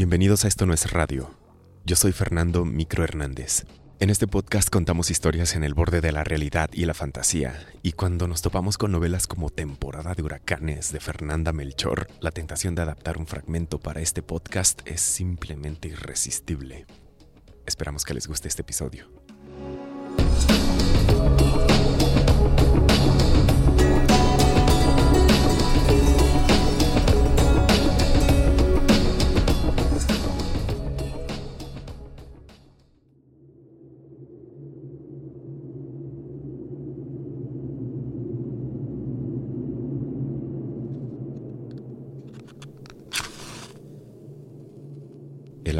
Bienvenidos a Esto No es Radio. Yo soy Fernando Micro Hernández. En este podcast contamos historias en el borde de la realidad y la fantasía, y cuando nos topamos con novelas como Temporada de Huracanes de Fernanda Melchor, la tentación de adaptar un fragmento para este podcast es simplemente irresistible. Esperamos que les guste este episodio.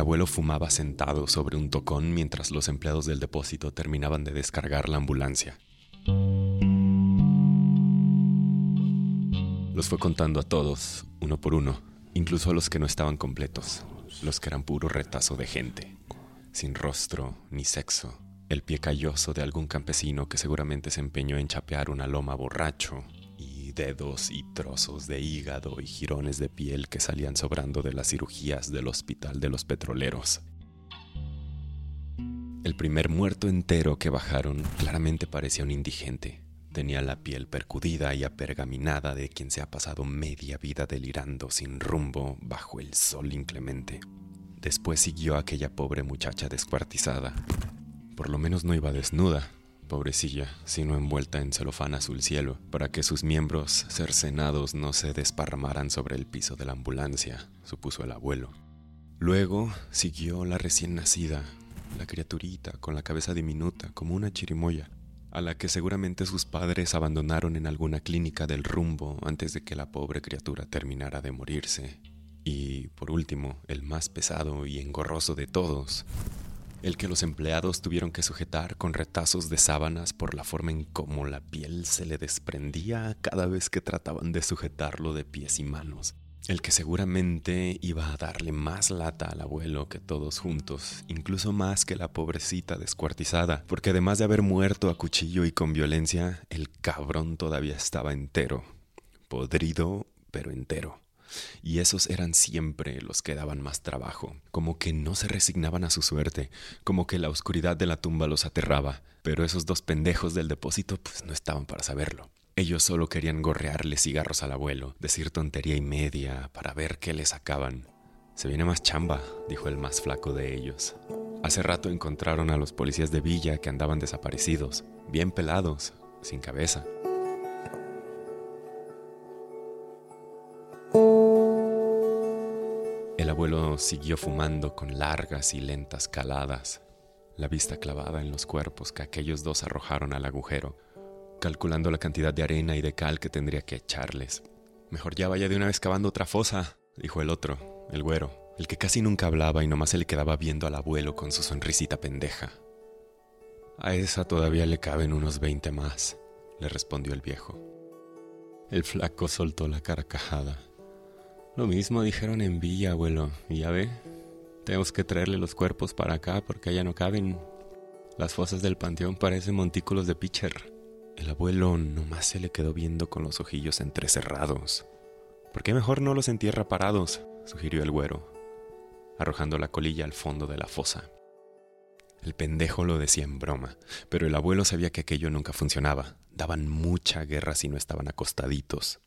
Abuelo fumaba sentado sobre un tocón mientras los empleados del depósito terminaban de descargar la ambulancia. Los fue contando a todos, uno por uno, incluso a los que no estaban completos, los que eran puro retazo de gente, sin rostro ni sexo, el pie calloso de algún campesino que seguramente se empeñó en chapear una loma borracho, dedos y trozos de hígado y jirones de piel que salían sobrando de las cirugías del hospital de los petroleros. El primer muerto entero que bajaron claramente parecía un indigente. Tenía la piel percudida y apergaminada de quien se ha pasado media vida delirando sin rumbo bajo el sol inclemente. Después siguió aquella pobre muchacha descuartizada. Por lo menos no iba desnuda, pobrecilla, sino envuelta en celofán azul cielo, para que sus miembros cercenados no se desparramaran sobre el piso de la ambulancia, supuso el abuelo. Luego siguió la recién nacida, la criaturita con la cabeza diminuta como una chirimoya, a la que seguramente sus padres abandonaron en alguna clínica del rumbo antes de que la pobre criatura terminara de morirse. Y, por último, el más pesado y engorroso de todos, el que los empleados tuvieron que sujetar con retazos de sábanas por la forma en cómo la piel se le desprendía cada vez que trataban de sujetarlo de pies y manos. El que seguramente iba a darle más lata al abuelo que todos juntos, incluso más que la pobrecita descuartizada, porque además de haber muerto a cuchillo y con violencia, el cabrón todavía estaba entero, podrido pero entero y esos eran siempre los que daban más trabajo, como que no se resignaban a su suerte, como que la oscuridad de la tumba los aterraba, pero esos dos pendejos del depósito pues no estaban para saberlo. Ellos solo querían gorrearle cigarros al abuelo, decir tontería y media para ver qué le sacaban. Se viene más chamba, dijo el más flaco de ellos. Hace rato encontraron a los policías de Villa que andaban desaparecidos, bien pelados, sin cabeza. Abuelo siguió fumando con largas y lentas caladas, la vista clavada en los cuerpos que aquellos dos arrojaron al agujero, calculando la cantidad de arena y de cal que tendría que echarles. Mejor ya vaya de una vez cavando otra fosa, dijo el otro, el güero, el que casi nunca hablaba y nomás se le quedaba viendo al abuelo con su sonrisita pendeja. A esa todavía le caben unos veinte más, le respondió el viejo. El flaco soltó la carcajada. Lo mismo dijeron en Villa, abuelo. Y ya ve, tenemos que traerle los cuerpos para acá porque allá no caben. Las fosas del panteón parecen montículos de pitcher. El abuelo nomás se le quedó viendo con los ojillos entrecerrados. ¿Por qué mejor no los entierra parados? sugirió el güero, arrojando la colilla al fondo de la fosa. El pendejo lo decía en broma, pero el abuelo sabía que aquello nunca funcionaba. Daban mucha guerra si no estaban acostaditos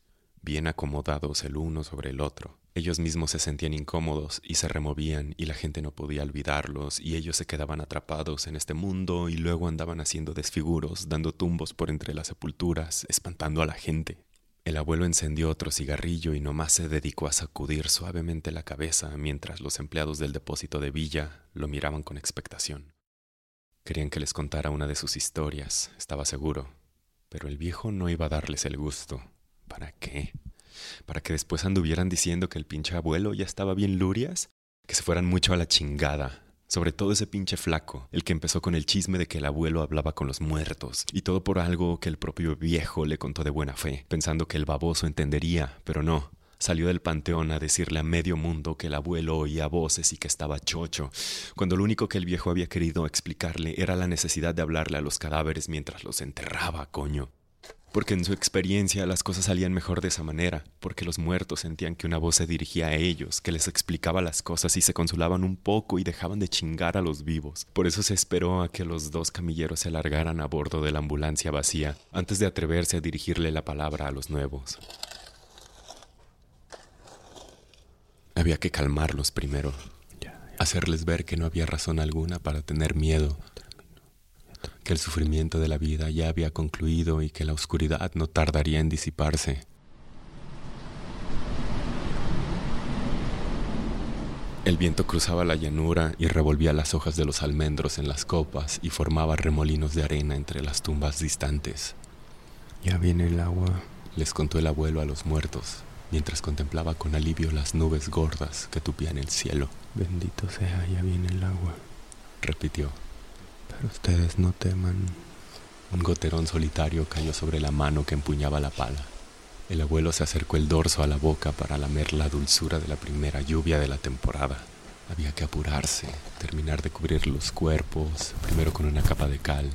bien acomodados el uno sobre el otro. Ellos mismos se sentían incómodos y se removían y la gente no podía olvidarlos y ellos se quedaban atrapados en este mundo y luego andaban haciendo desfiguros, dando tumbos por entre las sepulturas, espantando a la gente. El abuelo encendió otro cigarrillo y nomás se dedicó a sacudir suavemente la cabeza mientras los empleados del depósito de Villa lo miraban con expectación. Querían que les contara una de sus historias, estaba seguro, pero el viejo no iba a darles el gusto. ¿Para qué? ¿Para que después anduvieran diciendo que el pinche abuelo ya estaba bien lurias? Que se fueran mucho a la chingada. Sobre todo ese pinche flaco, el que empezó con el chisme de que el abuelo hablaba con los muertos, y todo por algo que el propio viejo le contó de buena fe, pensando que el baboso entendería, pero no. Salió del panteón a decirle a medio mundo que el abuelo oía voces y que estaba chocho, cuando lo único que el viejo había querido explicarle era la necesidad de hablarle a los cadáveres mientras los enterraba, coño. Porque en su experiencia las cosas salían mejor de esa manera, porque los muertos sentían que una voz se dirigía a ellos, que les explicaba las cosas y se consolaban un poco y dejaban de chingar a los vivos. Por eso se esperó a que los dos camilleros se largaran a bordo de la ambulancia vacía, antes de atreverse a dirigirle la palabra a los nuevos. Había que calmarlos primero, hacerles ver que no había razón alguna para tener miedo, que el sufrimiento de la vida ya había concluido y que la oscuridad no tardaría en disiparse. El viento cruzaba la llanura y revolvía las hojas de los almendros en las copas y formaba remolinos de arena entre las tumbas distantes. Ya viene el agua, les contó el abuelo a los muertos, mientras contemplaba con alivio las nubes gordas que tupían el cielo. Bendito sea, ya viene el agua, repitió. Pero ustedes no teman. Un goterón solitario cayó sobre la mano que empuñaba la pala. El abuelo se acercó el dorso a la boca para lamer la dulzura de la primera lluvia de la temporada. Había que apurarse, terminar de cubrir los cuerpos, primero con una capa de cal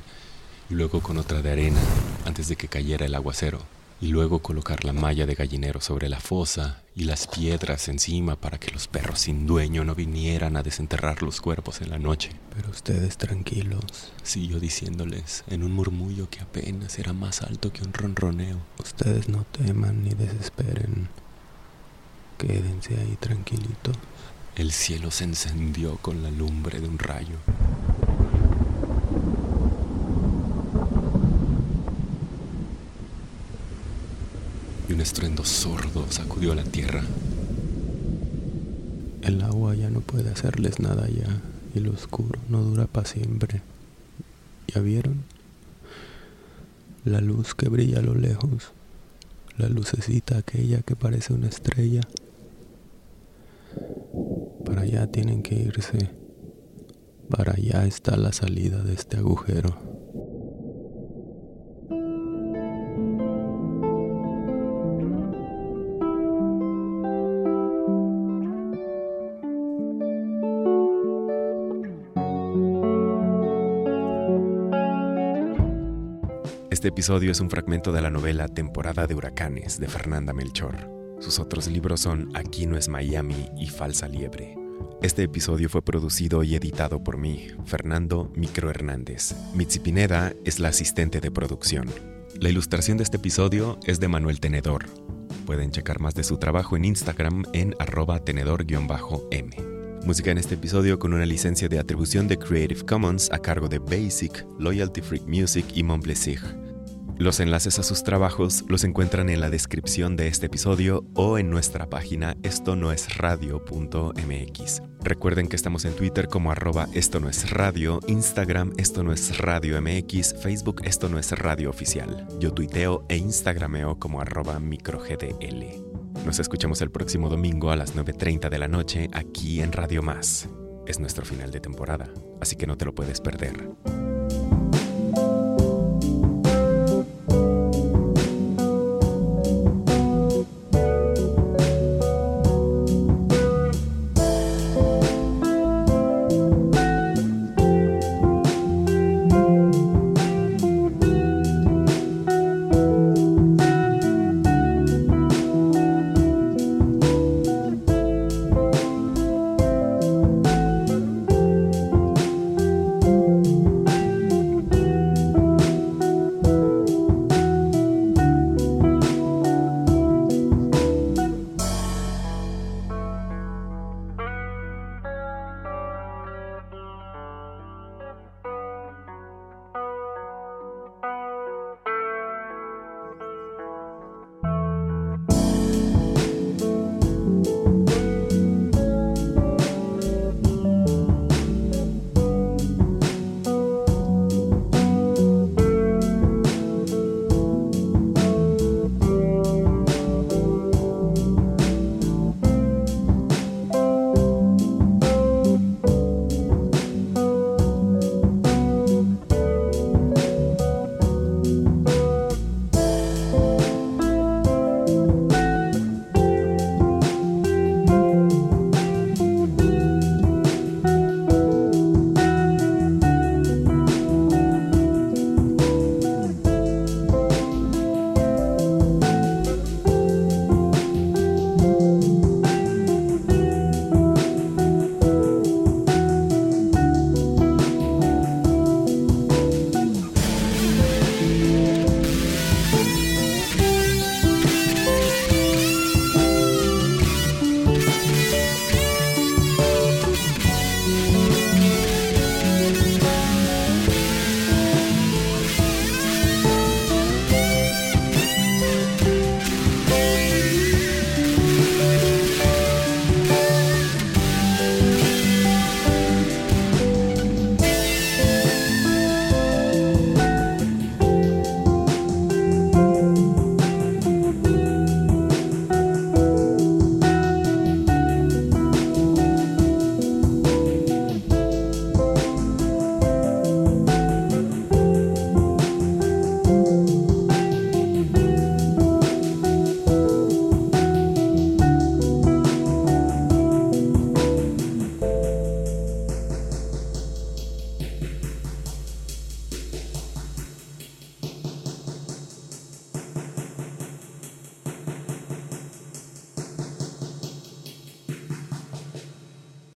y luego con otra de arena, antes de que cayera el aguacero y luego colocar la malla de gallinero sobre la fosa y las piedras encima para que los perros sin dueño no vinieran a desenterrar los cuerpos en la noche. Pero ustedes tranquilos, siguió diciéndoles en un murmullo que apenas era más alto que un ronroneo. Ustedes no teman ni desesperen. Quédense ahí tranquilitos. El cielo se encendió con la lumbre de un rayo. Y un estruendo sordo sacudió la tierra. El agua ya no puede hacerles nada ya y lo oscuro no dura para siempre. ¿Ya vieron? La luz que brilla a lo lejos, la lucecita aquella que parece una estrella. Para allá tienen que irse. Para allá está la salida de este agujero. Este episodio es un fragmento de la novela Temporada de Huracanes de Fernanda Melchor. Sus otros libros son Aquí no es Miami y Falsa Liebre. Este episodio fue producido y editado por mí, Fernando Micro Hernández. Mitzi Pineda es la asistente de producción. La ilustración de este episodio es de Manuel Tenedor. Pueden checar más de su trabajo en Instagram en arroba tenedor-m. Música en este episodio con una licencia de atribución de Creative Commons a cargo de Basic, Loyalty Free Music y Montplaisir. Los enlaces a sus trabajos los encuentran en la descripción de este episodio o en nuestra página esto no es radio.mx. Recuerden que estamos en Twitter como arroba esto no es radio, Instagram esto no es radio MX, Facebook esto no es radio oficial. Yo tuiteo e instagrameo como arroba microgdl. Nos escuchamos el próximo domingo a las 9.30 de la noche aquí en Radio Más. Es nuestro final de temporada, así que no te lo puedes perder.